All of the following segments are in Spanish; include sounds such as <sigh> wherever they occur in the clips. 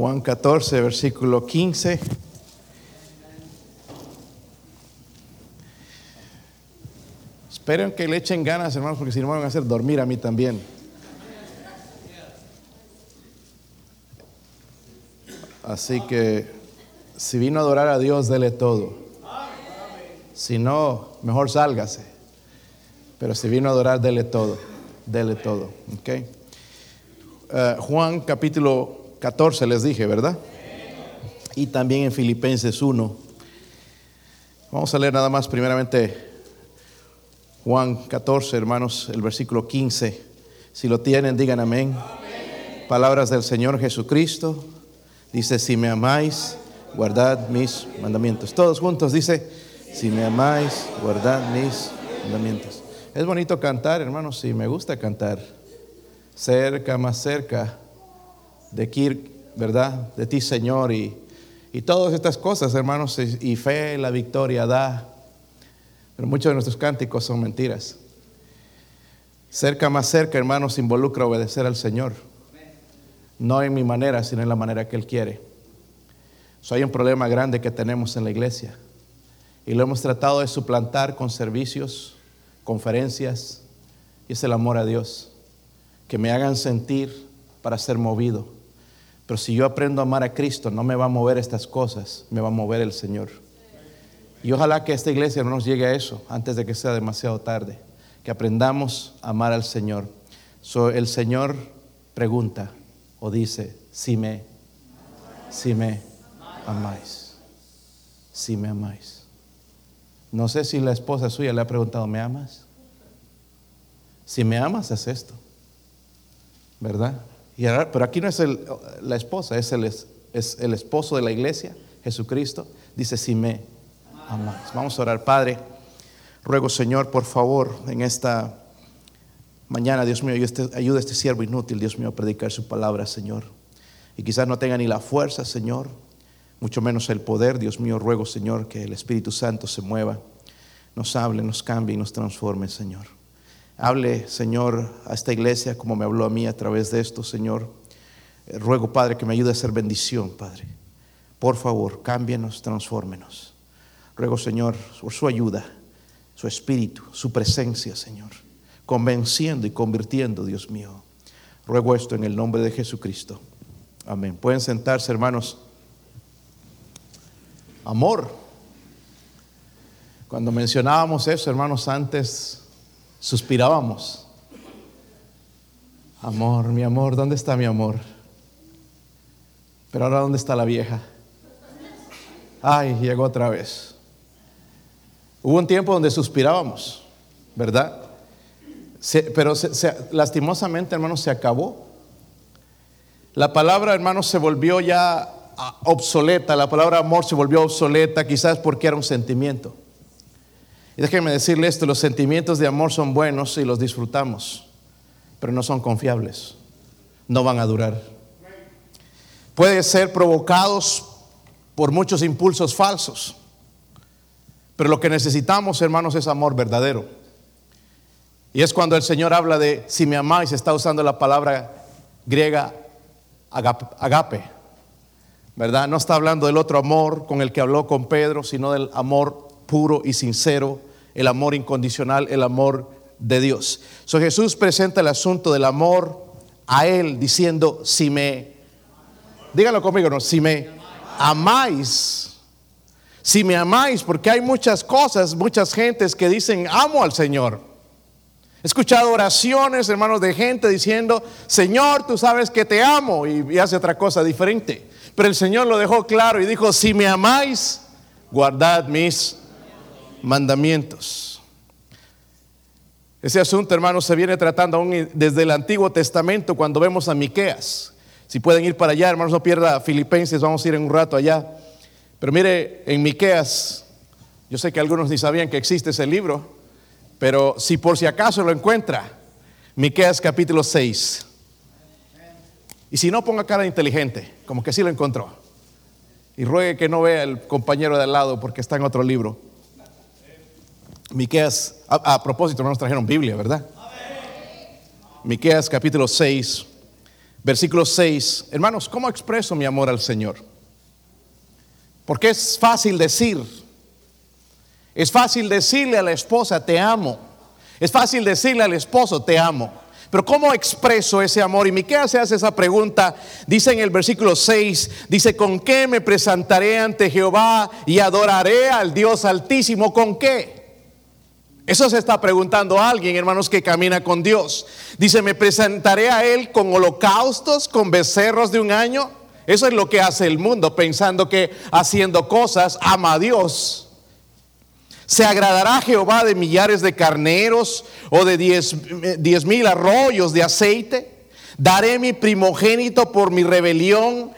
Juan 14, versículo 15. Esperen que le echen ganas, hermanos, porque si no me van a hacer dormir a mí también. Así que si vino a adorar a Dios, dele todo. Si no, mejor sálgase. Pero si vino a adorar, dele todo. Dele todo. ¿ok? Uh, Juan capítulo 14 les dije, ¿verdad? Y también en Filipenses 1. Vamos a leer nada más primeramente Juan 14, hermanos, el versículo 15. Si lo tienen, digan amén. amén. Palabras del Señor Jesucristo. Dice, si me amáis, guardad mis mandamientos. Todos juntos dice, si me amáis, guardad mis mandamientos. Es bonito cantar, hermanos, sí, me gusta cantar. Cerca, más cerca de Kirk, ¿verdad? De ti, Señor, y, y todas estas cosas, hermanos, y, y fe, la victoria da. Pero muchos de nuestros cánticos son mentiras. Cerca, más cerca, hermanos, involucra obedecer al Señor. No en mi manera, sino en la manera que Él quiere. So, hay un problema grande que tenemos en la iglesia. Y lo hemos tratado de suplantar con servicios, conferencias, y es el amor a Dios. Que me hagan sentir para ser movido. Pero si yo aprendo a amar a Cristo, no me va a mover estas cosas, me va a mover el Señor. Y ojalá que esta iglesia no nos llegue a eso antes de que sea demasiado tarde. Que aprendamos a amar al Señor. So, el Señor pregunta o dice, si me, si me amáis, si me amáis. No sé si la esposa suya le ha preguntado, ¿me amas? Si me amas, es esto, ¿verdad? Pero aquí no es el, la esposa, es el, es el esposo de la iglesia, Jesucristo. Dice, si me amáis. Vamos a orar, Padre. Ruego, Señor, por favor, en esta mañana, Dios mío, ayuda a este siervo inútil, Dios mío, a predicar su palabra, Señor. Y quizás no tenga ni la fuerza, Señor, mucho menos el poder. Dios mío, ruego, Señor, que el Espíritu Santo se mueva, nos hable, nos cambie y nos transforme, Señor. Hable, Señor, a esta iglesia como me habló a mí a través de esto, Señor. Ruego, Padre, que me ayude a hacer bendición, Padre. Por favor, cámbienos, transfórmenos. Ruego, Señor, por su ayuda, su espíritu, su presencia, Señor. Convenciendo y convirtiendo, Dios mío. Ruego esto en el nombre de Jesucristo. Amén. Pueden sentarse, hermanos. Amor. Cuando mencionábamos eso, hermanos, antes suspirábamos. Amor, mi amor, ¿dónde está mi amor? Pero ahora, ¿dónde está la vieja? Ay, llegó otra vez. Hubo un tiempo donde suspirábamos, ¿verdad? pero lastimosamente, hermanos, se acabó. La palabra, hermanos, se volvió ya obsoleta. La palabra amor se volvió obsoleta, quizás porque era un sentimiento. Y déjenme decirle esto, los sentimientos de amor son buenos y los disfrutamos, pero no son confiables, no van a durar. Pueden ser provocados por muchos impulsos falsos, pero lo que necesitamos, hermanos, es amor verdadero. Y es cuando el Señor habla de, si me amáis, está usando la palabra griega agape, ¿verdad? No está hablando del otro amor con el que habló con Pedro, sino del amor puro y sincero el amor incondicional, el amor de Dios. So Jesús presenta el asunto del amor a Él diciendo, si me, díganlo conmigo, no, si me amáis, si me amáis, porque hay muchas cosas, muchas gentes que dicen, amo al Señor. He escuchado oraciones, hermanos, de gente diciendo, Señor, tú sabes que te amo, y, y hace otra cosa diferente. Pero el Señor lo dejó claro y dijo, si me amáis, guardad mis mandamientos. Ese asunto, hermanos, se viene tratando aún desde el Antiguo Testamento cuando vemos a Miqueas. Si pueden ir para allá, hermanos, no pierda Filipenses, vamos a ir en un rato allá. Pero mire, en Miqueas, yo sé que algunos ni sabían que existe ese libro, pero si por si acaso lo encuentra, Miqueas capítulo 6. Y si no, ponga cara inteligente, como que sí lo encontró. Y ruegue que no vea el compañero de al lado porque está en otro libro. Miqueas, a, propósito, no nos trajeron Biblia, ¿verdad? Miqueas capítulo 6, Versículo 6. Hermanos, ¿cómo expreso mi amor al Señor? Porque es fácil decir. Es fácil decirle a la esposa, te amo. Es fácil decirle al esposo, te amo. Pero ¿cómo expreso ese amor? Y Miqueas se hace esa pregunta, dice en el versículo 6, dice, ¿con qué me presentaré ante Jehová y adoraré al Dios altísimo? ¿Con qué? Eso se está preguntando alguien, hermanos, que camina con Dios. Dice, me presentaré a Él con holocaustos, con becerros de un año. Eso es lo que hace el mundo, pensando que haciendo cosas ama a Dios. ¿Se agradará Jehová de millares de carneros o de diez, diez mil arroyos de aceite? Daré mi primogénito por mi rebelión,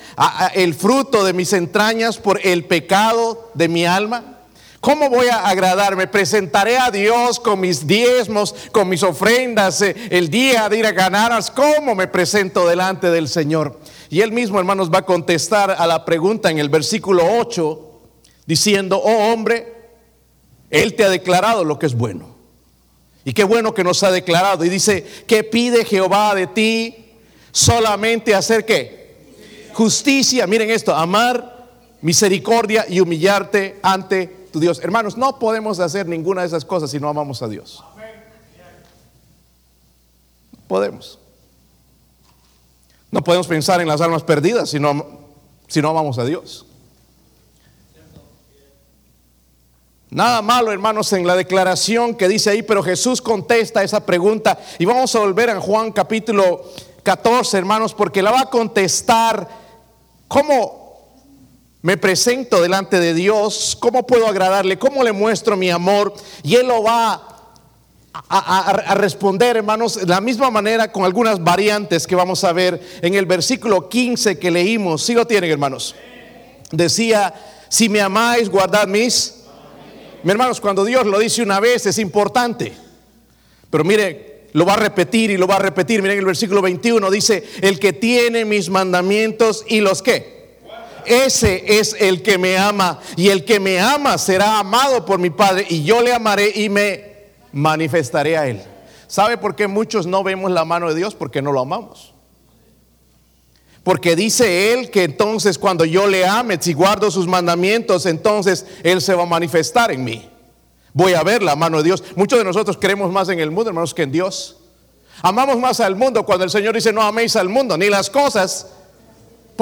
el fruto de mis entrañas por el pecado de mi alma. ¿Cómo voy a agradarme? Presentaré a Dios con mis diezmos, con mis ofrendas, eh, el día de ir a ganar. ¿Cómo me presento delante del Señor? Y él mismo, hermanos, va a contestar a la pregunta en el versículo 8, diciendo, oh hombre, él te ha declarado lo que es bueno. Y qué bueno que nos ha declarado. Y dice, ¿qué pide Jehová de ti? Solamente hacer qué? Justicia. Miren esto, amar, misericordia y humillarte ante tu Dios. Hermanos, no podemos hacer ninguna de esas cosas si no amamos a Dios. podemos. No podemos pensar en las almas perdidas si no, si no amamos a Dios. Nada malo, hermanos, en la declaración que dice ahí, pero Jesús contesta esa pregunta. Y vamos a volver a Juan capítulo 14, hermanos, porque la va a contestar cómo me presento delante de Dios, cómo puedo agradarle, cómo le muestro mi amor. Y Él lo va a, responder, hermanos, de la misma manera con algunas variantes que vamos a ver en el versículo 15 que leímos. Si lo tienen, hermanos. Decía, si me amáis, guardad mis mi hermanos, cuando Dios lo dice una vez es importante. Pero mire, lo va a repetir y lo va a repetir. Miren el versículo 21 dice, el que tiene mis mandamientos y los que. Ese es el que me ama y el que me ama será amado por mi Padre y yo le amaré y me manifestaré a él. ¿Sabe por qué muchos no vemos la mano de Dios? Porque no lo amamos. Porque dice él que entonces cuando yo le ame, si guardo sus mandamientos, entonces él se va a manifestar en mí. Voy a ver la mano de Dios. Muchos de nosotros creemos más en el mundo, hermanos, que en Dios. Amamos más al mundo cuando el Señor dice no améis al mundo, ni las cosas,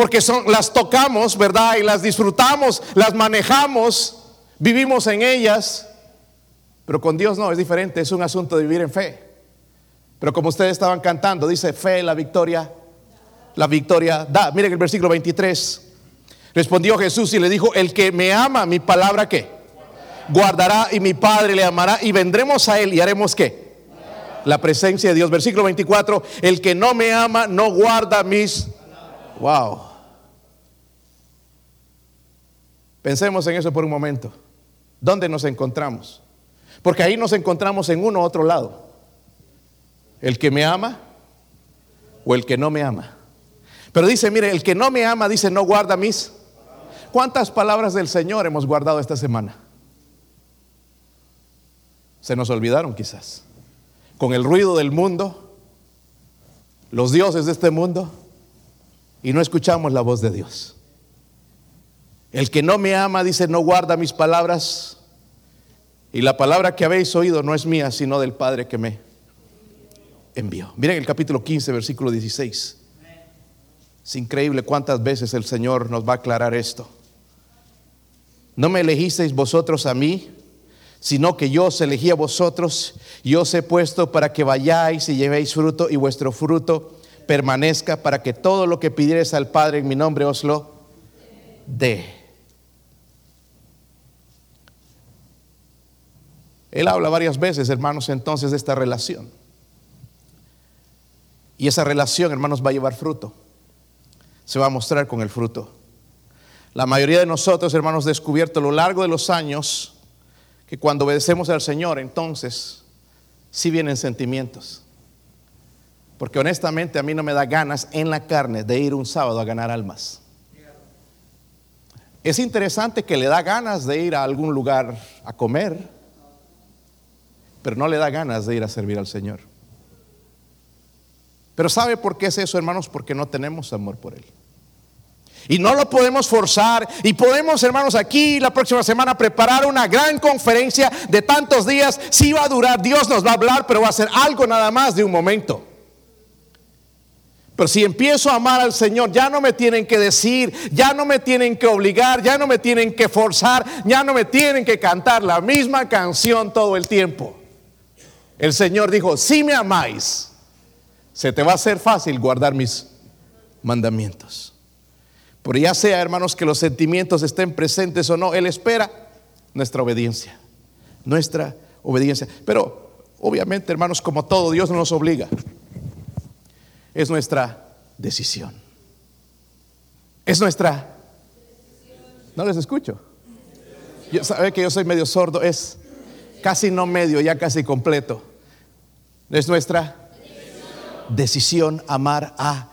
porque son, las tocamos, ¿verdad? Y las disfrutamos, las manejamos, vivimos en ellas. Pero con Dios no, es diferente, es un asunto de vivir en fe. Pero como ustedes estaban cantando, dice fe, la victoria la victoria da. Miren el versículo 23. Respondió Jesús y le dijo, el que me ama, mi palabra que guardará y mi Padre le amará y vendremos a él y haremos qué? La presencia de Dios. Versículo 24, el que no me ama no guarda mis... Wow. Pensemos en eso por un momento. ¿Dónde nos encontramos? Porque ahí nos encontramos en uno u otro lado. El que me ama o el que no me ama. Pero dice, mire, el que no me ama, dice, no guarda mis. ¿Cuántas palabras del Señor hemos guardado esta semana? Se nos olvidaron quizás. Con el ruido del mundo, los dioses de este mundo, y no escuchamos la voz de Dios. El que no me ama, dice, no guarda mis palabras. Y la palabra que habéis oído no es mía, sino del Padre que me envió. Miren el capítulo 15, versículo 16. Es increíble cuántas veces el Señor nos va a aclarar esto. No me elegisteis vosotros a mí, sino que yo os elegí a vosotros y os he puesto para que vayáis y llevéis fruto y vuestro fruto permanezca para que todo lo que pidieres al Padre en mi nombre os lo dé. Él habla varias veces, hermanos, entonces de esta relación. Y esa relación, hermanos, va a llevar fruto se va a mostrar con el fruto. La mayoría de nosotros, hermanos, descubierto a lo largo de los años que cuando obedecemos al Señor, entonces sí vienen sentimientos. Porque honestamente a mí no me da ganas en la carne de ir un sábado a ganar almas. Es interesante que le da ganas de ir a algún lugar a comer, pero no le da ganas de ir a servir al Señor. Pero ¿sabe por qué es eso, hermanos? Porque no tenemos amor por Él. Y no lo podemos forzar. Y podemos, hermanos, aquí la próxima semana preparar una gran conferencia de tantos días. Si va a durar, Dios nos va a hablar, pero va a ser algo nada más de un momento. Pero si empiezo a amar al Señor, ya no me tienen que decir, ya no me tienen que obligar, ya no me tienen que forzar, ya no me tienen que cantar la misma canción todo el tiempo. El Señor dijo, si me amáis, se te va a hacer fácil guardar mis mandamientos. Por ya sea, hermanos, que los sentimientos estén presentes o no, Él espera nuestra obediencia, nuestra obediencia. Pero obviamente, hermanos, como todo, Dios no nos obliga es nuestra decisión. Es nuestra... No les escucho. Yo, que yo soy medio sordo, es casi no medio, ya casi completo. Es nuestra decisión amar a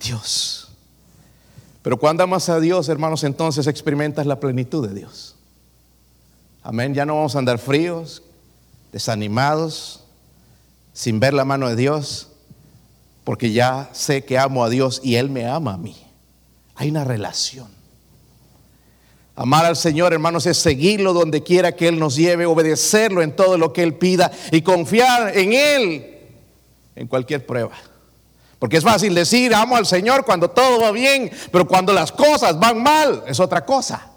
Dios. Pero cuando amas a Dios, hermanos, entonces experimentas la plenitud de Dios. Amén. Ya no vamos a andar fríos, desanimados, sin ver la mano de Dios porque ya sé que amo a Dios y Él me ama a mí. Hay una relación. Amar al Señor, hermanos, es seguirlo donde quiera que Él nos lleve, obedecerlo en todo lo que Él pida y confiar en Él en cualquier prueba. Porque es fácil decir, amo al Señor cuando todo va bien, pero cuando las cosas van mal es otra cosa.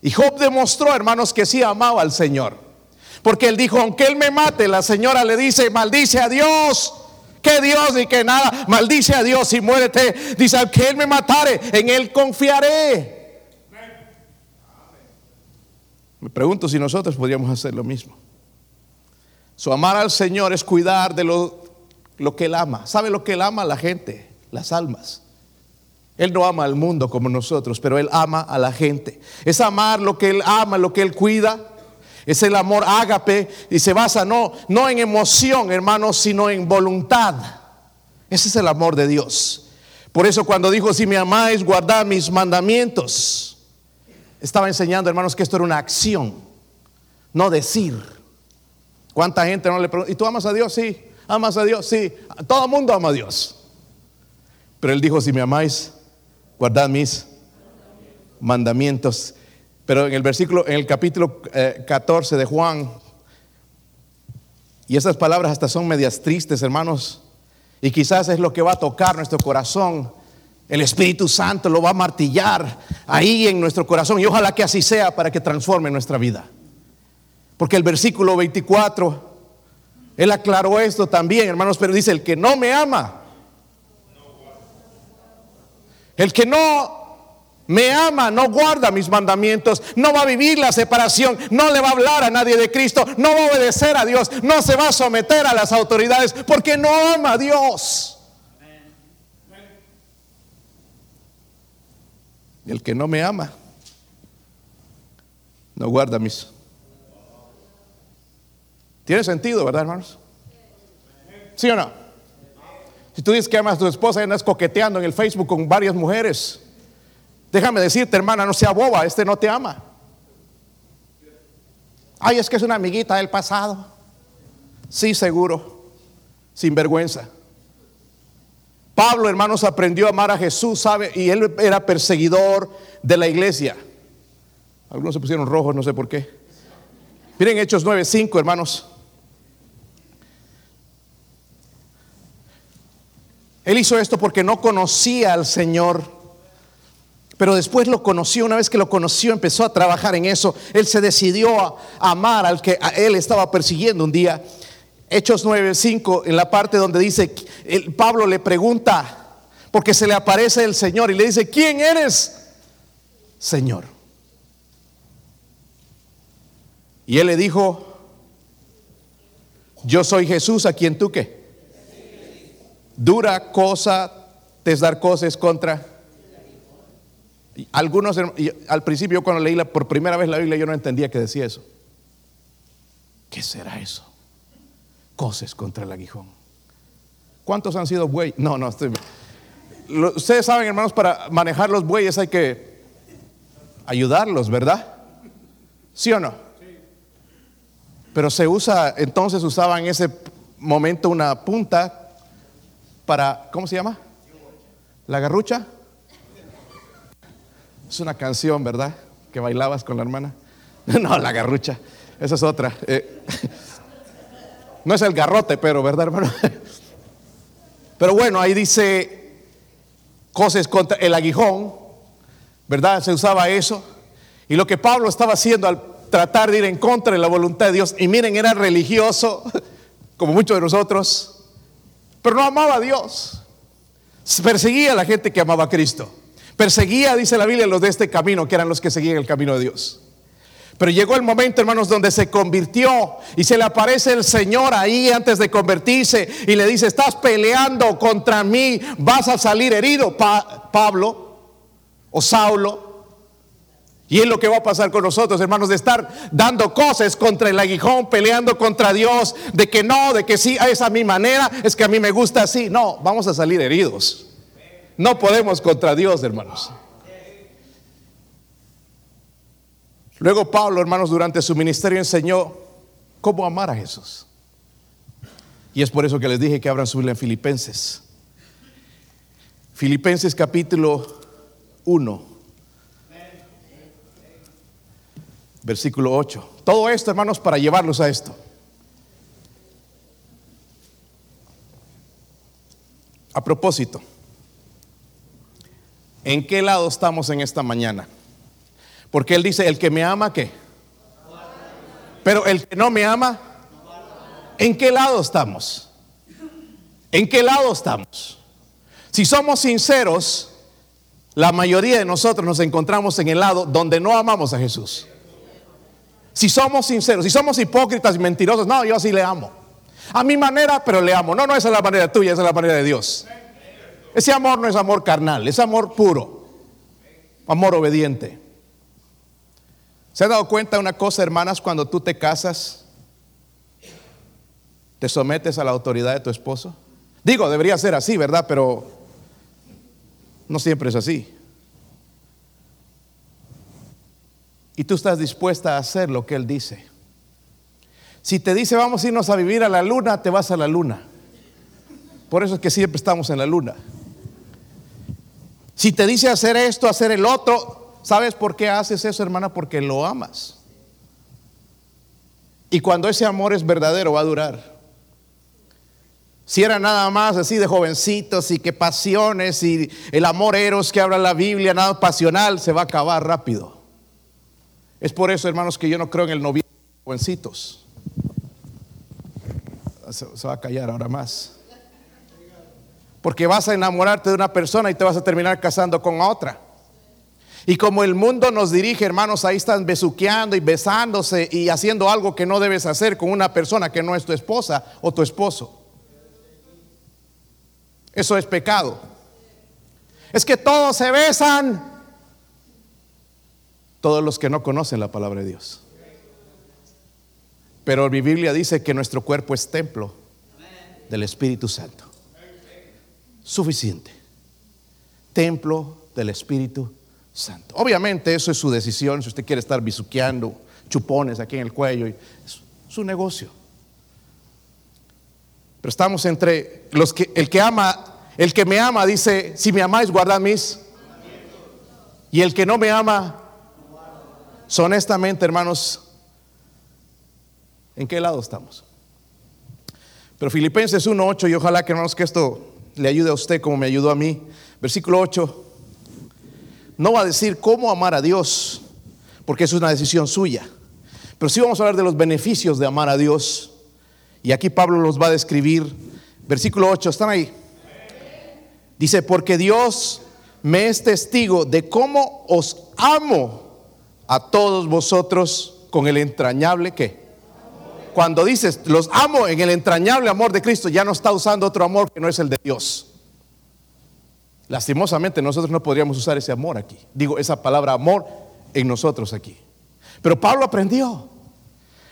Y Job demostró, hermanos, que sí amaba al Señor. Porque él dijo, aunque él me mate, la señora le dice, maldice a Dios que Dios y que nada. Maldice a Dios y muérete. Dice, que Él me matare, en Él confiaré. Me pregunto si nosotros podríamos hacer lo mismo. Su amar al Señor es cuidar de lo, lo que Él ama. ¿Sabe lo que Él ama la gente? Las almas. Él no ama al mundo como nosotros, pero Él ama a la gente. Es amar lo que Él ama, lo que Él cuida. Es el amor ágape y se basa no, no en emoción, hermanos, sino en voluntad. Ese es el amor de Dios. Por eso cuando dijo, si me amáis, guardad mis mandamientos, estaba enseñando, hermanos, que esto era una acción, no decir. ¿Cuánta gente no le pregunta, ¿y tú amas a Dios? Sí. ¿Amas a Dios? Sí. Todo el mundo ama a Dios. Pero él dijo, si me amáis, guardad mis mandamientos. Pero en el versículo, en el capítulo 14 eh, de Juan, y esas palabras hasta son medias tristes, hermanos, y quizás es lo que va a tocar nuestro corazón. El Espíritu Santo lo va a martillar ahí en nuestro corazón y ojalá que así sea para que transforme nuestra vida. Porque el versículo 24, él aclaró esto también, hermanos, pero dice, el que no me ama, el que no me ama, no guarda mis mandamientos, no va a vivir la separación, no le va a hablar a nadie de Cristo, no va a obedecer a Dios, no se va a someter a las autoridades porque no ama a Dios. El que no me ama, no guarda mis. Tiene sentido, ¿verdad, hermanos? ¿Sí o no? Si tú dices que amas a tu esposa y andas coqueteando en el Facebook con varias mujeres, Déjame decirte, hermana, no sea boba, este no te ama. Ay, es que es una amiguita del pasado. Sí, seguro, sin vergüenza. Pablo, hermanos, aprendió a amar a Jesús, ¿sabe? Y él era perseguidor de la iglesia. Algunos se pusieron rojos, no sé por qué. Miren Hechos 9:5, hermanos. Él hizo esto porque no conocía al Señor. Pero después lo conoció, una vez que lo conoció, empezó a trabajar en eso. Él se decidió a amar al que él estaba persiguiendo un día. Hechos 9:5, en la parte donde dice, el, Pablo le pregunta, porque se le aparece el Señor y le dice, ¿quién eres? Señor. Y él le dijo, yo soy Jesús a quien tú qué. Dura cosa te es dar cosas contra algunos, al principio cuando leí la, por primera vez la Biblia, yo no entendía que decía eso. ¿Qué será eso? Cosas contra el aguijón. ¿Cuántos han sido bueyes? No, no, estoy... Ustedes saben, hermanos, para manejar los bueyes hay que ayudarlos, ¿verdad? ¿Sí o no? Pero se usa, entonces usaban en ese momento una punta para, ¿cómo se llama? La garrucha. Es una canción, ¿verdad? Que bailabas con la hermana. <laughs> No, la garrucha. Esa es otra. Eh, <laughs> no es el garrote, pero, ¿verdad, hermano? <laughs> Pero bueno, ahí dice cosas contra el aguijón, ¿verdad? Se usaba eso. Y lo que Pablo estaba haciendo al tratar de ir en contra de la voluntad de Dios, y miren, era religioso, <laughs> como muchos de nosotros, pero no amaba a Dios. Perseguía a la gente que amaba a Cristo. Perseguía, dice la Biblia, los de este camino, que eran los que seguían el camino de Dios. Pero llegó el momento, hermanos, donde se convirtió y se le aparece el Señor ahí antes de convertirse y le dice, estás peleando contra mí, vas a salir herido, Pablo o Saulo. Y es lo que va a pasar con nosotros, hermanos, de estar dando cosas contra el aguijón, peleando contra Dios, de que no, de que sí, es a mi manera, es que a mí me gusta así. No, vamos a salir heridos. No podemos contra Dios, hermanos. Luego Pablo, hermanos, durante su ministerio enseñó cómo amar a Jesús. Y es por eso que les dije que abran su Biblia en Filipenses. Filipenses capítulo 1, versículo 8. Todo esto, hermanos, para llevarlos a esto. A propósito, ¿en qué lado estamos en esta mañana? Porque Él dice, el que me ama, ¿qué? Pero el que no me ama, ¿en qué lado estamos? ¿En qué lado estamos? Si somos sinceros, la mayoría de nosotros nos encontramos en el lado donde no amamos a Jesús. Si somos sinceros, si somos hipócritas y mentirosos, no, yo sí le amo. A mi manera, pero le amo. No, no, esa es la manera tuya, esa es la manera de Dios. Ese amor no es amor carnal, es amor puro, amor obediente. ¿Se ha dado cuenta de una cosa, hermanas, cuando tú te casas? ¿Te sometes a la autoridad de tu esposo? Digo, debería ser así, ¿verdad? Pero no siempre es así. Y tú estás dispuesta a hacer lo que Él dice. Si te dice vamos a irnos a vivir a la luna, te vas a la luna. Por eso es que siempre estamos en la luna. Si te dice hacer esto, hacer el otro, ¿Sabes por qué haces eso, hermana? Porque lo amas. Y cuando ese amor es verdadero, va a durar. Si era nada más así de jovencitos y que pasiones y el amor eros que habla la Biblia, nada pasional, se va a acabar rápido. Es por eso, hermanos, que yo no creo en el noviazgo de jovencitos. Se, se va a callar ahora más. Porque vas a enamorarte de una persona y te vas a terminar casando con otra. Y como el mundo nos dirige, hermanos, ahí están besuqueando y besándose y haciendo algo que no debes hacer con una persona que no es tu esposa o tu esposo. Eso es pecado. Es que todos se besan. Todos los que no conocen la palabra de Dios. Pero mi Biblia dice que nuestro cuerpo es templo del Espíritu Santo. Suficiente. Templo del Espíritu Santo Obviamente eso es su decisión, si usted quiere estar bisuqueando chupones aquí en el cuello, es su negocio. Pero estamos entre los que el que ama, el que me ama dice, si me amáis guardad mis y el que no me ama son honestamente, hermanos, ¿en qué lado estamos? Pero Filipenses 1:8 y ojalá que hermanos que esto le ayude a usted como me ayudó a mí. Versículo 8 no va a decir cómo amar a Dios, porque eso es una decisión suya. Pero sí vamos a hablar de los beneficios de amar a Dios. Y aquí Pablo los va a describir. Versículo 8, ¿están ahí? Dice, porque Dios me es testigo de cómo os amo a todos vosotros con el entrañable que. Cuando dices, los amo en el entrañable amor de Cristo, ya no está usando otro amor que no es el de Dios. Lastimosamente nosotros no podríamos usar ese amor aquí. Digo, esa palabra amor en nosotros aquí. Pero Pablo aprendió.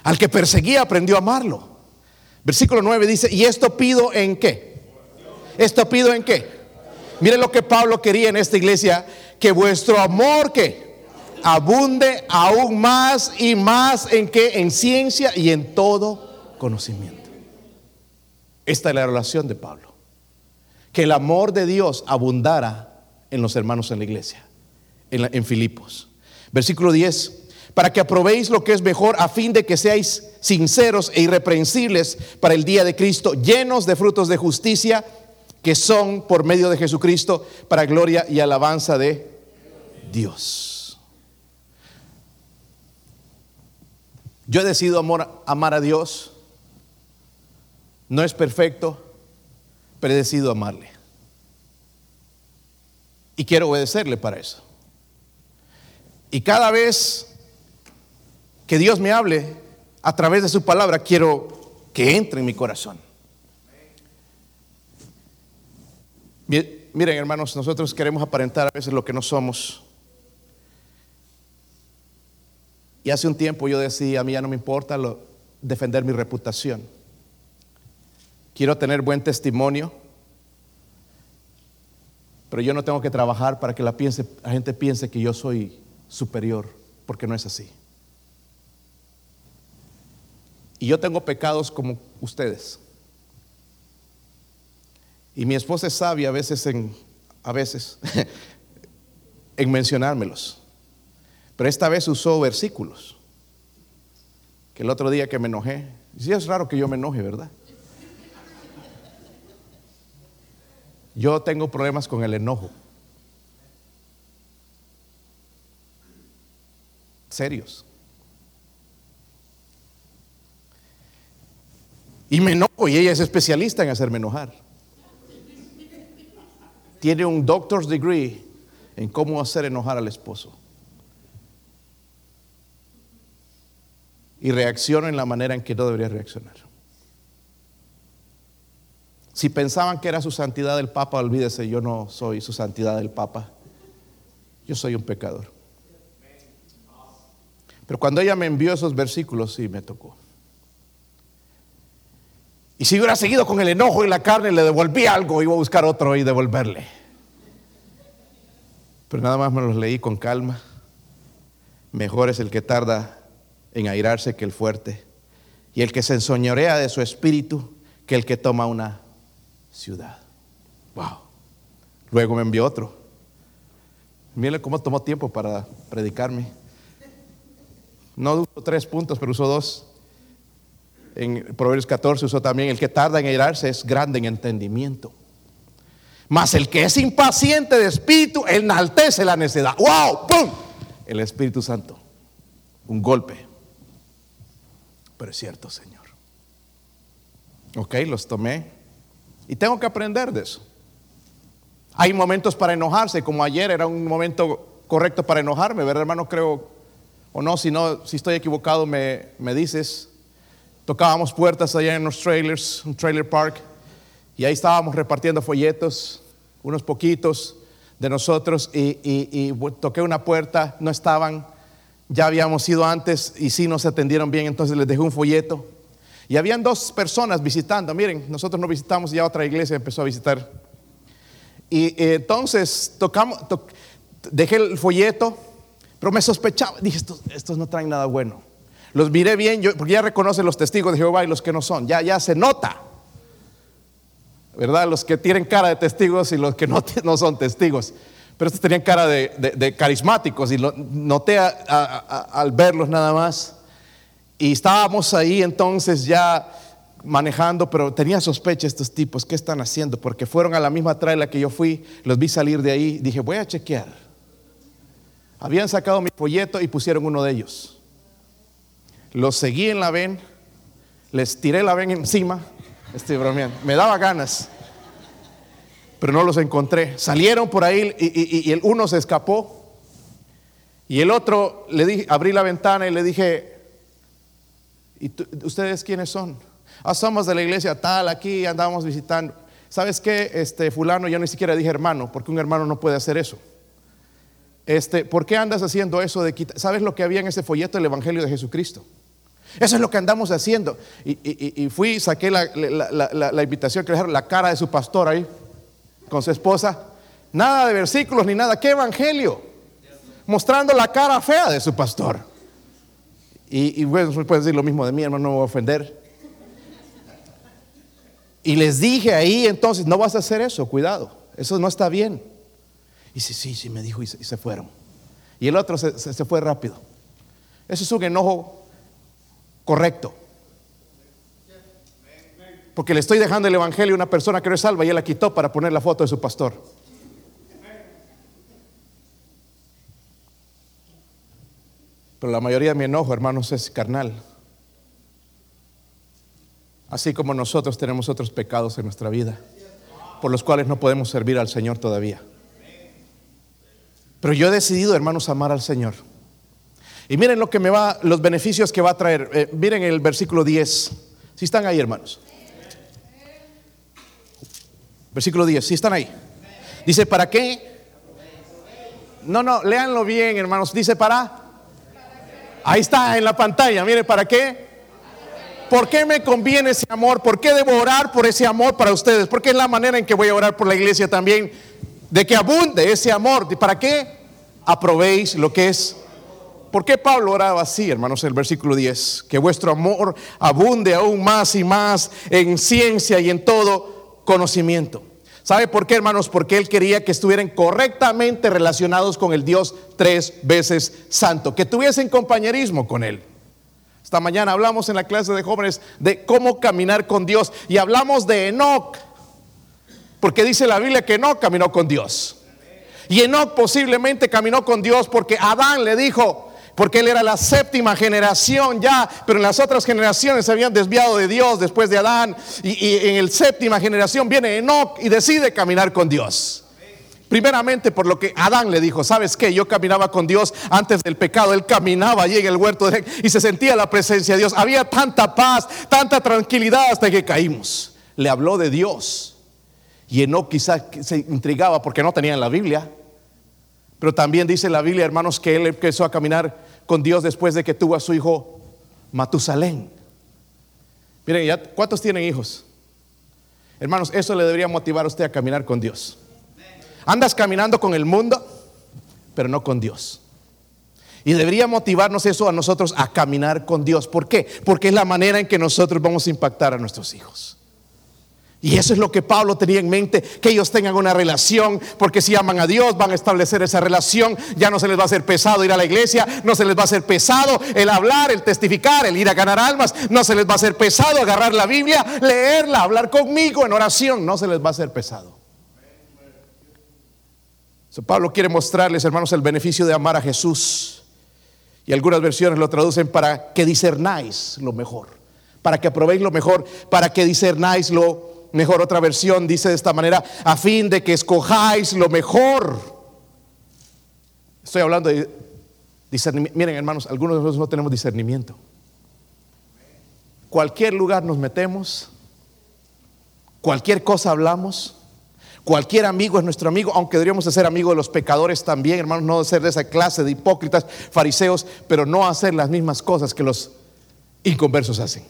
Al que perseguía aprendió a amarlo. Versículo 9 dice, ¿y esto pido en qué? ¿Esto pido en qué? Mire lo que Pablo quería en esta iglesia, que vuestro amor que abunde aún más y más en qué? En ciencia y en todo conocimiento. Esta es la relación de Pablo que el amor de Dios abundara en los hermanos en la iglesia, en, Filipos. Versículo 10, para que aprobéis lo que es mejor a fin de que seáis sinceros e irreprensibles para el día de Cristo, llenos de frutos de justicia que son por medio de Jesucristo para gloria y alabanza de Dios. Yo he decidido amor, amar a Dios. No es perfecto, pero he decidido amarle. Y quiero obedecerle para eso. Y cada vez que Dios me hable a través de su palabra, quiero que entre en mi corazón. Miren, hermanos, nosotros queremos aparentar a veces lo que no somos. Y hace un tiempo yo decía, a mí ya no me importa defender mi reputación. Quiero tener buen testimonio, pero yo no tengo que trabajar para que la, piense, la gente piense que yo soy superior, porque no es así. Y yo tengo pecados como ustedes. Y mi esposa es sabia a veces en, a veces, <laughs> en mencionármelos. Pero esta vez usó versículos. Que el otro día que me enojé, sí es raro que yo me enoje, ¿verdad? Yo tengo problemas con el enojo. Serios. Y me enojo y ella es especialista en hacerme enojar tiene un doctor's degree en cómo hacer enojar al esposo. Y reacciona en la manera en que no debería reaccionar. Si pensaban que era su santidad el Papa, olvídese, yo no soy su santidad el Papa. Yo soy un pecador. Pero cuando ella me envió esos versículos, sí me tocó. Y si hubiera seguido con el enojo y la carne, le devolví algo, iba a buscar otro y devolverle. Pero nada más me los leí con calma. Mejor es el que tarda en airarse que el fuerte. Y el que se ensoñorea de su espíritu que el que toma una ciudad. Wow. Luego me envió otro. Miren cómo tomó tiempo para predicarme. No usó tres puntos, pero usó dos en Proverbios 14 usó también, el que tarda en airarse es grande en entendimiento. Mas el que es impaciente de espíritu enaltece la necedad. ¡Wow! ¡Pum! El Espíritu Santo. Un golpe. Pero es cierto, Señor. Ok, los tomé. Y tengo que aprender de eso. Hay momentos para enojarse, como ayer era un momento correcto para enojarme, ¿verdad, hermano? Creo, o no, si no, si estoy equivocado, me, me dices. Tocábamos puertas allá en los trailers, un trailer park, y ahí estábamos repartiendo folletos, unos poquitos de nosotros, y, toqué una puerta, no estaban, ya habíamos ido antes y sí nos atendieron bien, entonces les dejé un folleto. Y habían dos personas visitando, miren, nosotros no visitamos, ya otra iglesia empezó a visitar. Y entonces tocamos, dejé el folleto, pero me sospechaba, dije, estos, no traen nada bueno. Los miré bien, porque ya reconocen los testigos de Jehová y los que no son. Ya, ya se nota. ¿Verdad? Los que tienen cara de testigos y los que no, <laughs> no son testigos. Pero estos tenían cara de, carismáticos y noté al verlos nada más. Y estábamos ahí entonces ya manejando, pero tenía sospecha estos tipos, ¿qué están haciendo? Porque fueron a la misma traila que yo fui, los vi salir de ahí, dije, voy a chequear. Habían sacado mi folleto y pusieron uno de ellos. Los seguí en la ven, les tiré la ven encima, estoy bromeando, me daba ganas, pero no los encontré. Salieron por ahí y, el uno se escapó y el otro le dije, abrí la ventana y le dije, ¿y ustedes quiénes son? Ah, somos de la iglesia tal, aquí andamos visitando. ¿Sabes qué? Este fulano, yo ni siquiera dije hermano, porque un hermano no puede hacer eso. Este, ¿por qué andas haciendo eso de quitar? ¿Sabes lo que había en ese folleto del Evangelio de Jesucristo? Eso es lo que andamos haciendo. Y, fui, saqué la, invitación que dejaron, la cara de su pastor ahí, con su esposa. Nada de versículos ni nada. ¿Qué evangelio? Mostrando la cara fea de su pastor. Y, bueno, puede decir lo mismo de mí, hermano, no me voy a ofender. Y les dije ahí, entonces, no vas a hacer eso, cuidado, eso no está bien. Y sí, sí, sí, me dijo y se, fueron. Y el otro se, se fue rápido. Eso es un enojo correcto. Porque le estoy dejando el evangelio a una persona que no es salva y él la quitó para poner la foto de su pastor. Pero la mayoría de mi enojo, hermanos, es carnal. Así como nosotros tenemos otros pecados en nuestra vida, por los cuales no podemos servir al Señor todavía. Pero yo he decidido, hermanos, amar al Señor. Y miren lo que me va, los beneficios que va a traer. Eh, miren el versículo 10. Si están ahí, hermanos. Versículo 10, si están ahí. Dice, ¿para qué? No, no, léanlo bien, hermanos. Dice, ¿para? Ahí está en la pantalla. Mire, ¿para qué? ¿Por qué me conviene ese amor? ¿Por qué debo orar por ese amor para ustedes? Porque es la manera en que voy a orar por la iglesia también, de que abunde ese amor. ¿Para qué? Aprobéis lo que es. ¿Por qué Pablo oraba así, hermanos, el versículo 10? Que vuestro amor abunde aún más y más en ciencia y en todo conocimiento. ¿Sabe por qué, hermanos? Porque él quería que estuvieran correctamente relacionados con el Dios tres veces santo, que tuviesen compañerismo con él. Esta mañana hablamos en la clase de jóvenes de cómo caminar con Dios y hablamos de Enoch, porque dice la Biblia que Enoch caminó con Dios. Y Enoch posiblemente caminó con Dios porque Adán le dijo, porque él era la séptima generación ya, pero en las otras generaciones se habían desviado de Dios después de Adán, y, en el séptima generación viene Enoch y decide caminar con Dios. Primeramente por lo que Adán le dijo, ¿sabes qué? Yo caminaba con Dios antes del pecado, él caminaba allí en el huerto de y se sentía la presencia de Dios. Había tanta paz, tanta tranquilidad hasta que caímos. Le habló de Dios. Y no quizás se intrigaba porque no tenía la Biblia. Pero también dice la Biblia, hermanos, que él empezó a caminar con Dios después de que tuvo a su hijo Matusalén. Miren, ¿ya ¿cuántos tienen hijos? Hermanos, eso le debería motivar a usted a caminar con Dios. Andas caminando con el mundo, pero no con Dios. Y debería motivarnos eso a nosotros a caminar con Dios. ¿Por qué? Porque es la manera en que nosotros vamos a impactar a nuestros hijos. Y eso es lo que Pablo tenía en mente, que ellos tengan una relación, porque si aman a Dios van a establecer esa relación, ya no se les va a hacer pesado ir a la iglesia, no se les va a hacer pesado el hablar, el testificar, el ir a ganar almas, no se les va a hacer pesado agarrar la Biblia, leerla, hablar conmigo en oración, no se les va a hacer pesado. Pablo quiere mostrarles, hermanos, el beneficio de amar a Jesús. Y algunas versiones lo traducen para que discernáis lo mejor, para que probéis lo mejor, para que discernáis lo mejor. Otra versión dice de esta manera, a fin de que escojáis lo mejor. Estoy hablando de discernimiento. Miren, hermanos, algunos de nosotros no tenemos discernimiento. Cualquier lugar nos metemos, cualquier cosa hablamos Cualquier amigo es nuestro amigo, aunque deberíamos de ser amigos de los pecadores también, hermanos, no ser de esa clase de hipócritas, fariseos, pero no hacer las mismas cosas que los inconversos hacen.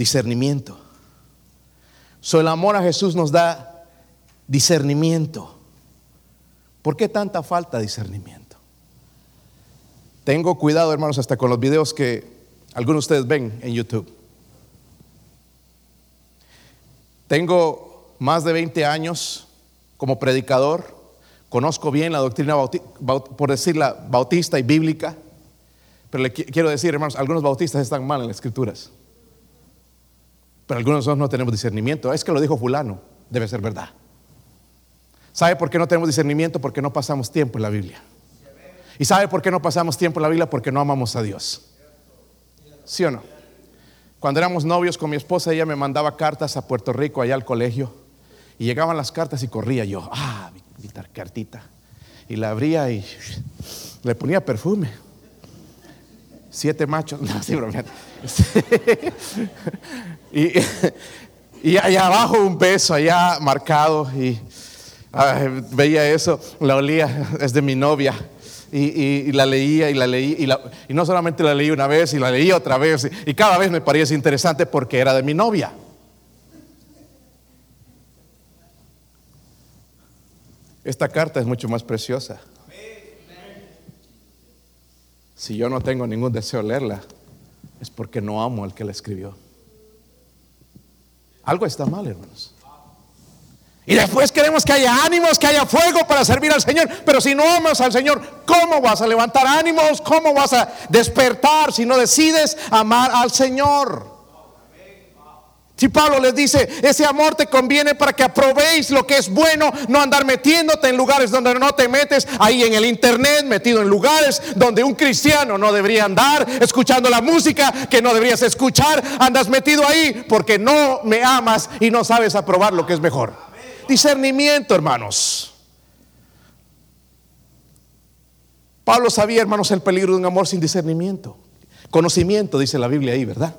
Discernimiento. So, el amor a Jesús nos da discernimiento. ¿Por qué tanta falta de discernimiento? Tengo cuidado, hermanos, hasta con los videos que algunos de ustedes ven en YouTube. Tengo más de 20 años como predicador, conozco bien la doctrina, por decirla, bautista y bíblica, pero le quiero decir, hermanos, algunos bautistas están mal en las escrituras, pero algunos de nosotros no tenemos discernimiento. Es que lo dijo fulano, debe ser verdad. ¿Sabe por qué no tenemos discernimiento? Porque no pasamos tiempo en la Biblia. ¿Y sabe por qué no pasamos tiempo en la Biblia? Porque no amamos a Dios. ¿Sí o no? Cuando éramos novios con mi esposa, ella me mandaba cartas a Puerto Rico, allá al colegio. Y llegaban las cartas y corría yo, ah, mi, cartita. Y la abría y le ponía perfume. Siete machos, <laughs> no, sí, <laughs> y, y allá abajo un beso, allá marcado. Y veía eso, la olía, es de mi novia y, la leía y la leí y, no solamente la leí una vez y la leí otra vez y, cada vez me parecía interesante porque era de mi novia. Esta carta es mucho más preciosa. Si yo no tengo ningún deseo de leerla, es porque no amo al que la escribió. Algo está mal, hermanos. Y después queremos que haya ánimos, que haya fuego para servir al Señor. Pero si no amas al Señor, ¿cómo vas a levantar ánimos? ¿Cómo vas a despertar si no decides amar al Señor? Si Pablo les dice, ese amor te conviene para que aprobéis lo que es bueno, no andar metiéndote en lugares donde no te metes, ahí en el internet, metido en lugares donde un cristiano no debería andar, escuchando la música que no deberías escuchar, andas metido ahí porque no me amas y no sabes aprobar lo que es mejor. Discernimiento, hermanos. Pablo sabía, hermanos, el peligro de un amor sin discernimiento. Conocimiento, dice la Biblia ahí, ¿verdad?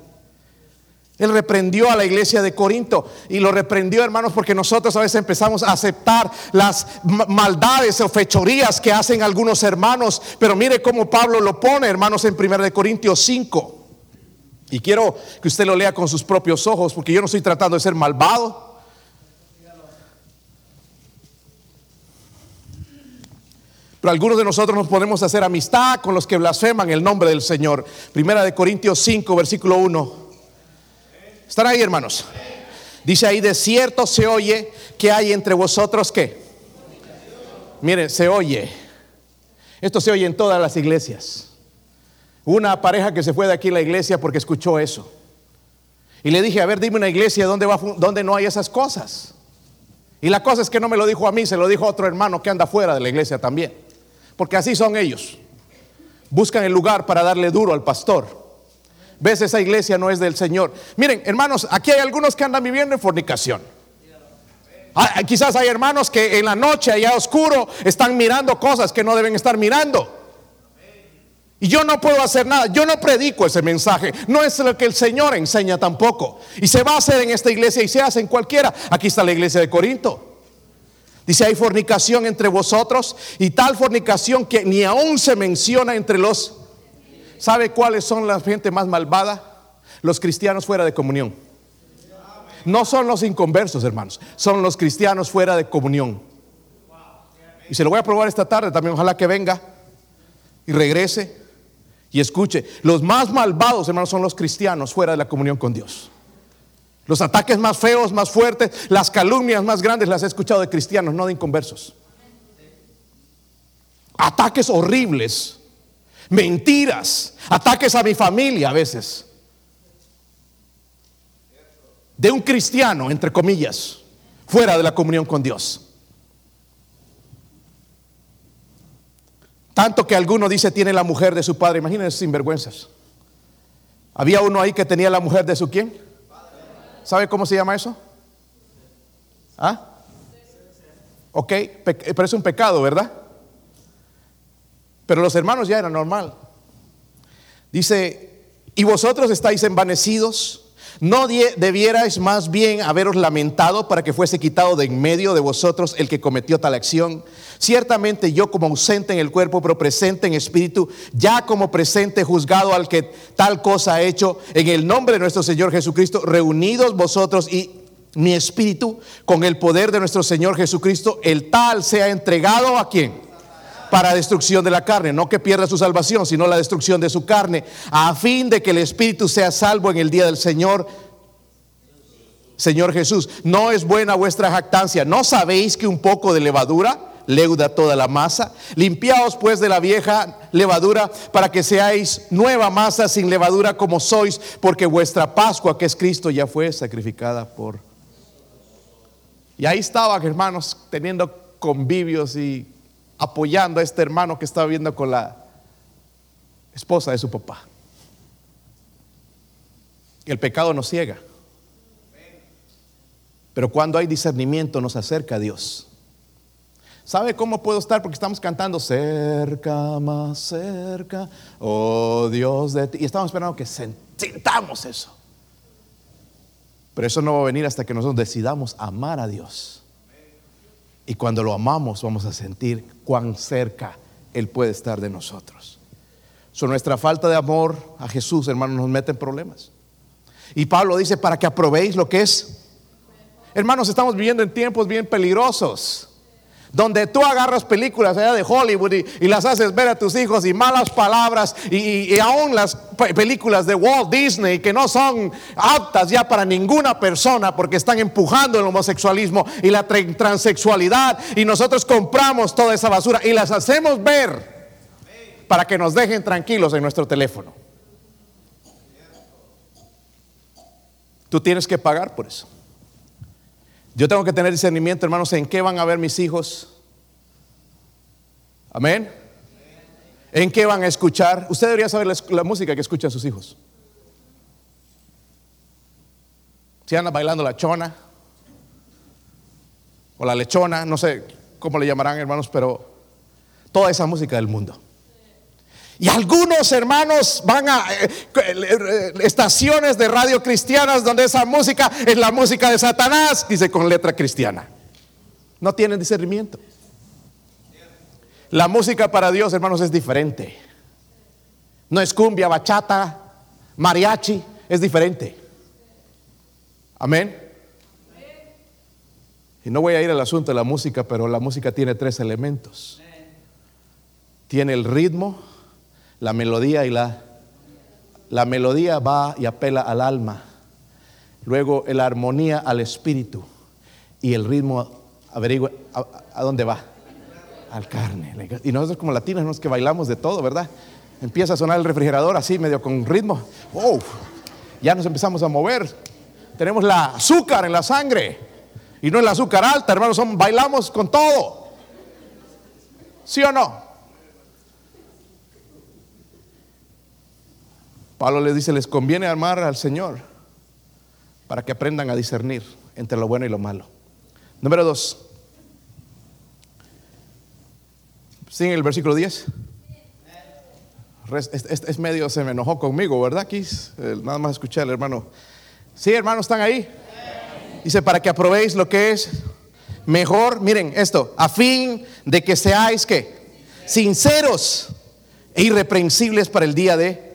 Él reprendió a la iglesia de Corinto y lo reprendió, hermanos, porque nosotros a veces empezamos a aceptar las maldades o fechorías que hacen algunos hermanos. Pero mire cómo Pablo lo pone, hermanos, en 1 de Corintios 5. Y quiero que usted lo lea con sus propios ojos, porque yo no estoy tratando de ser malvado. Pero algunos de nosotros nos podemos hacer amistad con los que blasfeman el nombre del Señor. Primera de Corintios 5, versículo 1. ¿Están ahí, hermanos? Dice ahí, de cierto se oye que hay entre vosotros qué. Miren, se oye. Esto se oye en todas las iglesias. Una pareja que se fue de aquí a la iglesia porque escuchó eso. Y le dije, a ver, dime una iglesia donde, va, donde no hay esas cosas. Y la cosa es que no me lo dijo a mí, se lo dijo a otro hermano que anda fuera de la iglesia también. Porque así son ellos. Buscan el lugar para darle duro al pastor ves esa iglesia no es del Señor. Miren, hermanos, aquí hay algunos que andan viviendo en fornicación. Ah, quizás hay hermanos que en la noche allá oscuro están mirando cosas que no deben estar mirando. Y yo no puedo hacer nada, yo no predico ese mensaje, no es lo que el Señor enseña tampoco. Y se va a hacer en esta iglesia y se hace en cualquiera. Aquí está la iglesia de Corinto. Dice, hay fornicación entre vosotros y tal fornicación que ni aún se menciona entre los ¿Sabe cuáles son la gente más malvada? Los cristianos fuera de comunión. No son los inconversos, hermanos. Son los cristianos fuera de comunión. Y se lo voy a probar esta tarde también. Ojalá que venga y regrese y escuche. Los más malvados, hermanos, son los cristianos fuera de la comunión con Dios. Los ataques más feos, más fuertes, las calumnias más grandes las he escuchado de cristianos, no de inconversos. Ataques horribles mentiras, ataques a mi familia a veces. De un cristiano, entre comillas, fuera de la comunión con Dios. Tanto que alguno dice tiene la mujer de su padre. Imagínense sinvergüenzas. Había uno ahí que tenía la mujer de su quién. ¿Sabe cómo se llama eso? ¿Ah? Ok, pero es un pecado, ¿verdad? Pero los hermanos ya era normal. Dice, y vosotros estáis envanecidos. ¿No debierais más bien haberos lamentado para que fuese quitado de en medio de vosotros el que cometió tal acción? Ciertamente yo como ausente en el cuerpo, pero presente en espíritu, ya como presente juzgado al que tal cosa ha hecho, en el nombre de nuestro Señor Jesucristo, reunidos vosotros y mi espíritu con el poder de nuestro Señor Jesucristo, el tal sea entregado a quien? Para destrucción de la carne, no que pierda su salvación, sino la destrucción de su carne, a fin de que el espíritu sea salvo en el día del Señor. Señor Jesús, no es buena vuestra jactancia. ¿No sabéis que un poco de levadura leuda toda la masa? Limpiaos pues de la vieja levadura para que seáis nueva masa sin levadura como sois, porque vuestra Pascua, que es Cristo, ya fue sacrificada por... Y ahí estaba, hermanos, teniendo convivios y apoyando a este hermano que estaba viendo con la esposa de su papá. El pecado nos ciega. Pero cuando hay discernimiento nos acerca a Dios. ¿Sabe cómo puedo estar? Porque estamos cantando cerca, más cerca, oh Dios de ti. Y estamos esperando que sintamos eso. Pero eso no va a venir hasta que nosotros decidamos amar a Dios. Y cuando lo amamos vamos a sentir cuán cerca Él puede estar de nosotros. So, nuestra falta de amor a Jesús, hermanos, nos mete en problemas. Y Pablo dice, para que aprobéis lo que es. Hermanos, estamos viviendo en tiempos bien peligrosos, donde tú agarras películas allá de Hollywood y, las haces ver a tus hijos y malas palabras y, aún las películas de Walt Disney que no son aptas ya para ninguna persona porque están empujando el homosexualismo y la transexualidad y nosotros compramos toda esa basura y las hacemos ver para que nos dejen tranquilos en nuestro teléfono. Tú tienes que pagar por eso. Yo tengo que tener discernimiento, hermanos, en qué van a ver mis hijos. Amén. ¿En qué van a escuchar? Usted debería saber la, música que escuchan sus hijos. Si andan bailando la chona o la lechona, no sé cómo le llamarán, hermanos, pero toda esa música del mundo. Y algunos hermanos van a eh, eh, estaciones de radio cristianas donde esa música es la música de Satanás, dice con letra cristiana. No tienen discernimiento. La música para Dios, hermanos, es diferente. No es cumbia, bachata, mariachi, es diferente. Amén. Y no voy a ir al asunto de la música, pero la música tiene tres elementos. Tiene el ritmo, la melodía y la... La melodía va y apela al alma. Luego la armonía al espíritu. Y el ritmo averigua a, dónde va. Al carne. Y nosotros como latinos, nos que bailamos de todo, ¿verdad? Empieza a sonar el refrigerador así, medio con ritmo. ¡Oh! Ya nos empezamos a mover. Tenemos la azúcar en la sangre. Y no es la azúcar alta, hermanos, son, bailamos con todo. ¿Sí o no? Pablo les dice, les conviene amar al Señor para que aprendan a discernir entre lo bueno y lo malo. Número dos. ¿Sí el versículo 10? Es, medio, se me enojó conmigo, ¿verdad, Kis? Nada más escuché al hermano. Sí, hermanos, ¿están ahí? Dice, para que aprobéis lo que es mejor, miren esto, a fin de que seáis que sinceros e irreprensibles para el día de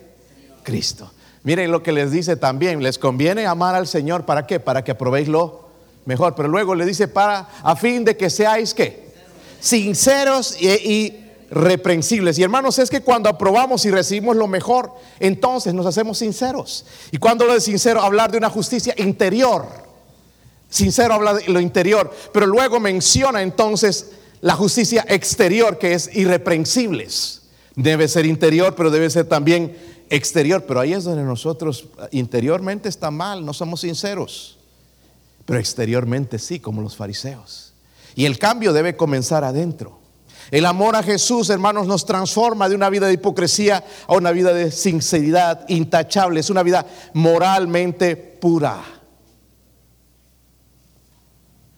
Cristo. Miren lo que les dice también, les conviene amar al Señor, ¿para qué? Para que aprobéis lo mejor. Pero luego le dice para, a fin de que seáis qué? Sinceros y, reprensibles. Y hermanos, es que cuando aprobamos y recibimos lo mejor, entonces nos hacemos sinceros. Y cuando lo de sincero, hablar de una justicia interior. Sincero habla de lo interior, pero luego menciona entonces la justicia exterior que es irreprensibles. Debe ser interior, pero debe ser también exterior, pero ahí es donde nosotros interiormente está mal, no somos sinceros, pero exteriormente sí, como los fariseos. Y el cambio debe comenzar adentro. El amor a Jesús, hermanos, nos transforma de una vida de hipocresía a una vida de sinceridad intachable, es una vida moralmente pura.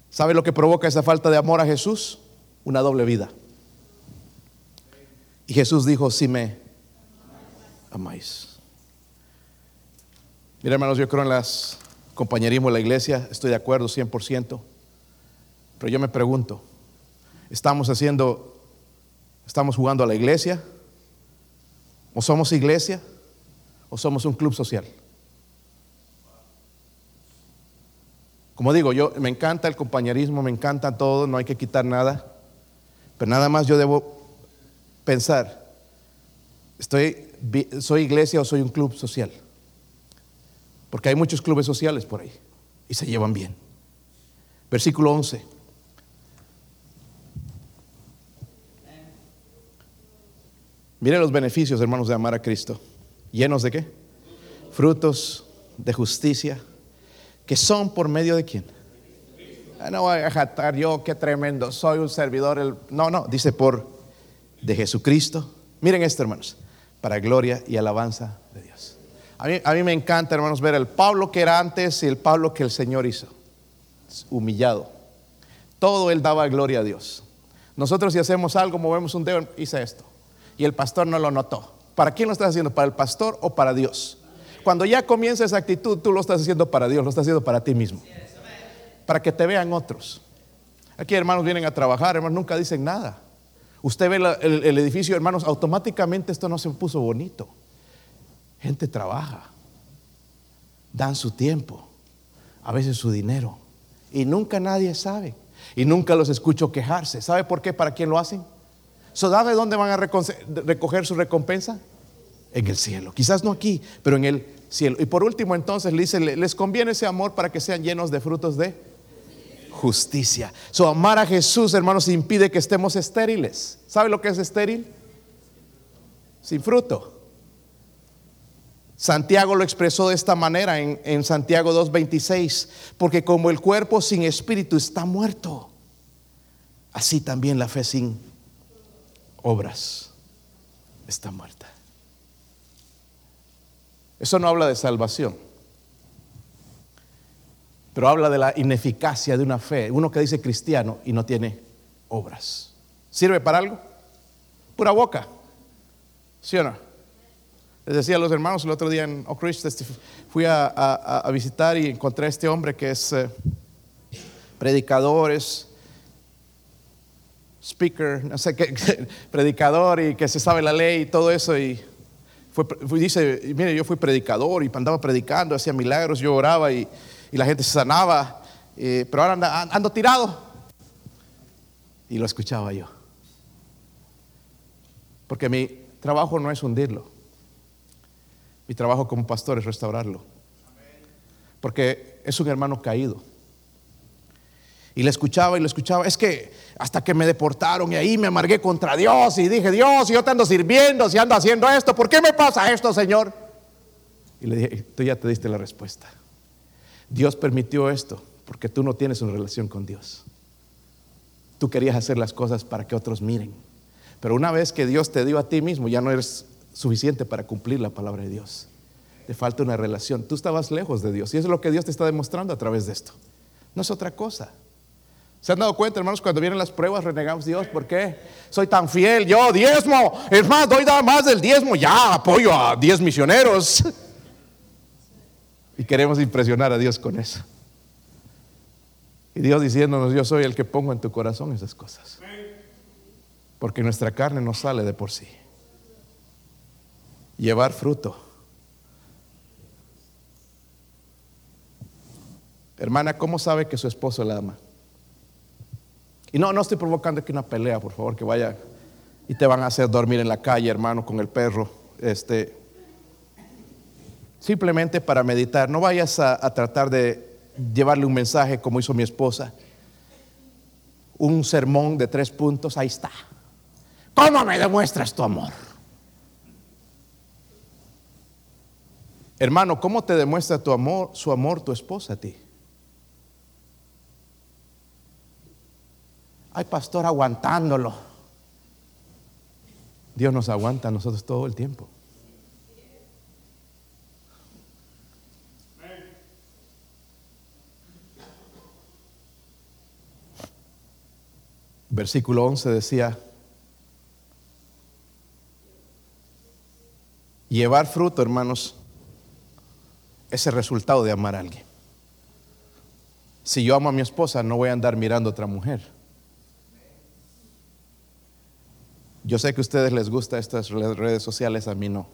¿Sabe lo que provoca esa falta de amor a Jesús? Una doble vida. Y Jesús dijo, si me amáis. Mira, hermanos, yo creo en las compañerismo de la iglesia, estoy de acuerdo 100%, pero yo me pregunto, ¿estamos haciendo, estamos jugando a la iglesia? ¿O somos iglesia? ¿O somos un club social? Como digo, yo me encanta el compañerismo, me encanta todo, no hay que quitar nada, pero nada más yo debo pensar, estoy ¿soy iglesia o soy un club social? Porque hay muchos clubes sociales por ahí y se llevan bien. Versículo 11. Mire los beneficios, hermanos, de amar a Cristo. ¿Llenos de qué? Frutos de justicia, que son por medio de quién? Ah, no voy a jatar yo, qué tremendo, soy un servidor. No, no, dice por de Jesucristo. Miren esto, hermanos para gloria y alabanza de Dios. A mí, me encanta, hermanos, ver el Pablo que era antes y el Pablo que el Señor hizo. Humillado. Todo él daba gloria a Dios. Nosotros si hacemos algo, movemos un dedo, hice esto. Y el pastor no lo notó. ¿Para quién lo estás haciendo? ¿Para el pastor o para Dios? Cuando ya comienza esa actitud, tú lo estás haciendo para Dios, lo estás haciendo para ti mismo. Para que te vean otros. Aquí hermanos vienen a trabajar, hermanos nunca dicen nada. Usted ve el, edificio, hermanos, automáticamente esto no se puso bonito. Gente trabaja, dan su tiempo, a veces su dinero, y nunca nadie sabe. Y nunca los escucho quejarse. ¿Sabe por qué? ¿Para quién lo hacen? ¿Sabe dónde van a recoger su recompensa? En el cielo. Quizás no aquí, pero en el cielo. Y por último, entonces le dice: les conviene ese amor para que sean llenos de frutos de justicia. Su amar a Jesús, hermanos, impide que estemos estériles. ¿Sabe lo que es estéril? Sin fruto. Santiago lo expresó de esta manera en, en Santiago 2.26, porque como el cuerpo sin espíritu está muerto, así también la fe sin obras está muerta. Eso no habla de salvación, pero habla de la ineficacia de una fe. Uno que dice cristiano y no tiene obras. ¿Sirve para algo? Pura boca. ¿Sí o no? Les decía a los hermanos el otro día en Oak Ridge, fui a, visitar y encontré a este hombre que es eh, predicador, es speaker, no sé qué, <laughs> predicador y que se sabe la ley y todo eso. Y dice, mire, yo fui predicador y andaba predicando, hacía milagros, yo oraba y, la gente se sanaba, eh, pero ahora ando tirado. Y lo escuchaba yo. Porque mi trabajo no es hundirlo. Mi trabajo como pastor es restaurarlo. Porque es un hermano caído. Y le escuchaba y le escuchaba. Es que hasta que me deportaron y ahí me amargué contra Dios y dije, Dios, yo te ando sirviendo, si ando haciendo esto, ¿por qué me pasa esto, Señor? Y le dije, tú ya te diste la respuesta. Dios permitió esto porque tú no tienes una relación con Dios. Tú querías hacer las cosas para que otros miren. Pero una vez que Dios te dio a ti mismo, ya no eres suficiente para cumplir la palabra de Dios. Te falta una relación. Tú estabas lejos de Dios y es lo que Dios te está demostrando a través de esto. No es otra cosa. ¿Se han dado cuenta, hermanos, cuando vienen las pruebas renegamos Dios? ¿Por qué? Soy tan fiel, yo diezmo. Es más, doy más del diezmo, ya apoyo a diez misioneros. <laughs> Y queremos impresionar a Dios con eso. Y Dios diciéndonos, yo soy el que pongo en tu corazón esas cosas. Porque nuestra carne no sale de por sí. Llevar fruto. Hermana, ¿cómo sabe que su esposo la ama? Y no, no estoy provocando aquí una pelea, por favor, que vaya y te van a hacer dormir en la calle, hermano, con el perro. Este, simplemente para meditar. No vayas a, tratar de llevarle un mensaje como hizo mi esposa. Un sermón de tres puntos, ahí está. ¿Cómo me demuestras tu amor? Hermano, ¿cómo te demuestra tu amor, su amor tu esposa a ti? Ay, pastor, aguantándolo. Dios nos aguanta a nosotros todo el tiempo. Versículo 11 decía, llevar fruto, hermanos, es el resultado de amar a alguien. Si yo amo a mi esposa, no voy a andar mirando a otra mujer. Yo sé que a ustedes les gusta estas redes sociales, a mí no.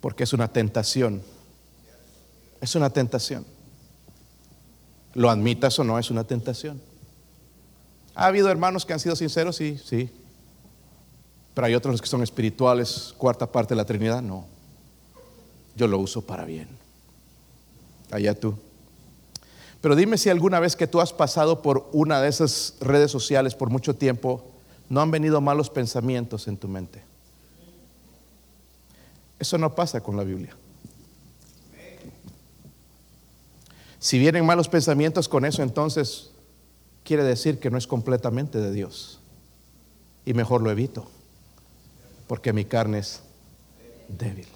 Porque es una tentación. Es una tentación. Lo admitas o no, es una tentación. Ha habido hermanos que han sido sinceros, sí, sí. Pero hay otros que son espirituales, cuarta parte de la Trinidad, no. Yo lo uso para bien. Allá tú. Pero dime si alguna vez que tú has pasado por una de esas redes sociales por mucho tiempo, no han venido malos pensamientos en tu mente. Eso no pasa con la Biblia. Si vienen malos pensamientos con eso, entonces quiere decir que no es completamente de Dios. Y mejor lo evito, porque mi carne es débil.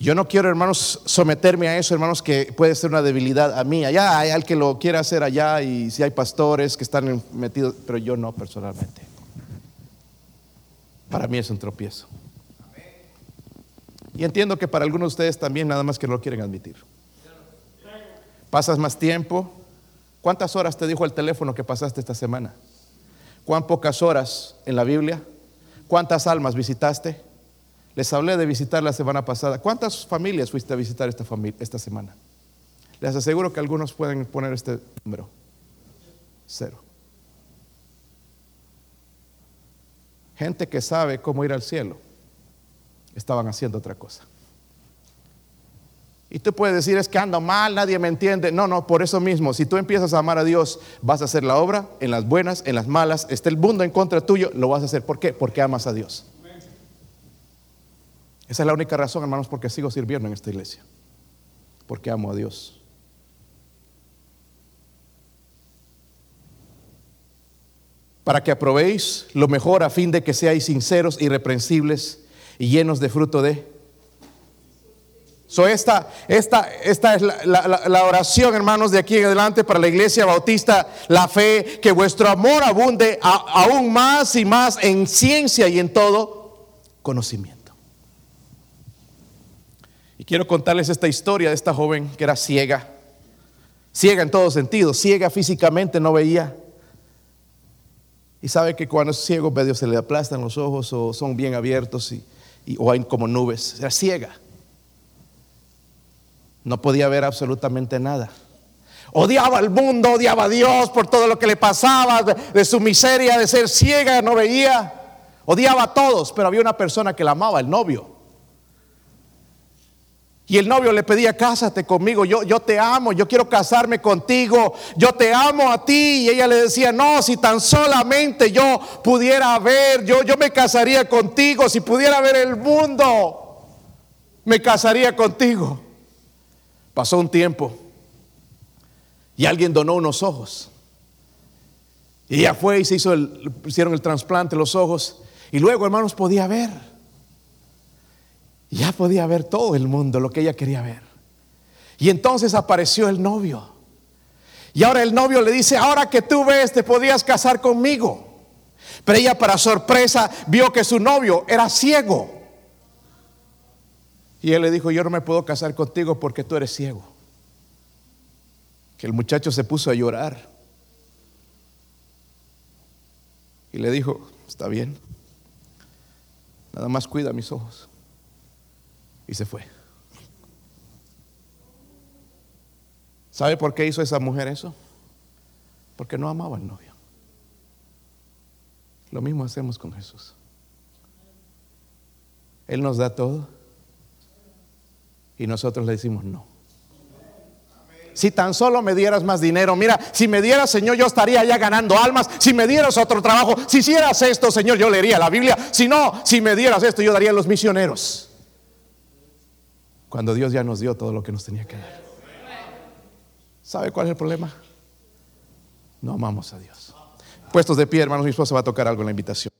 Yo no quiero, hermanos, someterme a eso, hermanos, que puede ser una debilidad a mí. Allá hay al que lo quiera hacer allá y si hay pastores que están metidos, pero yo no personalmente. Para mí es un tropiezo. Y entiendo que para algunos de ustedes también nada más que no lo quieren admitir. Pasas más tiempo. ¿Cuántas horas te dijo el teléfono que pasaste esta semana? ¿Cuán pocas horas en la Biblia? ¿Cuántas almas visitaste? Les hablé de visitar la semana pasada. ¿Cuántas familias fuiste a visitar esta, esta semana? Les aseguro que algunos pueden poner este número. Cero. Gente que sabe cómo ir al cielo, estaban haciendo otra cosa. Y tú puedes decir, es que ando mal, nadie me entiende. No, no, por eso mismo, si tú empiezas a amar a Dios, vas a hacer la obra en las buenas, en las malas, esté el mundo en contra tuyo, lo vas a hacer. ¿Por qué? Porque amas a Dios. Esa es la única razón, hermanos, porque sigo sirviendo en esta iglesia. Porque amo a Dios. Para que aprobéis lo mejor a fin de que seáis sinceros, irreprensibles y llenos de fruto de So esta, esta, esta es la, oración, hermanos, de aquí en adelante para la iglesia bautista, la fe, que vuestro amor abunde aún más y más en ciencia y en todo conocimiento. Y quiero contarles esta historia de esta joven que era ciega, ciega en todo sentido, ciega físicamente, no veía. Y sabe que cuando es ciego, medio se le aplastan los ojos o son bien abiertos y, o hay como nubes. Era ciega. No podía ver absolutamente nada. Odiaba al mundo, odiaba a Dios por todo lo que le pasaba, de, su miseria, de ser ciega, no veía. Odiaba a todos, pero había una persona que la amaba, el novio. Y el novio le pedía, cásate conmigo, yo, yo te amo, yo quiero casarme contigo, yo te amo a ti. Y ella le decía, no, si tan solamente yo pudiera ver, yo, yo me casaría contigo, si pudiera ver el mundo, me casaría contigo. Pasó un tiempo y alguien donó unos ojos. Y ella fue y se hizo el, hicieron el trasplante los ojos. Y luego, hermanos, podía ver. Ya podía ver todo el mundo, lo que ella quería ver. Y entonces apareció el novio. Y ahora el novio le dice, ahora que tú ves, te podías casar conmigo. Pero ella para sorpresa vio que su novio era ciego. Y él le dijo, yo no me puedo casar contigo porque tú eres ciego. Que el muchacho se puso a llorar. Y le dijo, está bien, nada más cuida mis ojos. Y se fue. ¿Sabe por qué hizo esa mujer eso? Porque no amaba al novio. Lo mismo hacemos con Jesús. Él nos da todo y nosotros le decimos no. Si tan solo me dieras más dinero, mira, si me dieras, Señor, yo estaría ya ganando almas. Si me dieras otro trabajo, si hicieras esto, Señor, yo leería la Biblia. Si no, si me dieras esto, yo daría a los misioneros. Cuando Dios ya nos dio todo lo que nos tenía que dar. ¿Sabe cuál es el problema? No amamos a Dios. Puestos de pie, hermanos, mi esposa va a tocar algo en la invitación.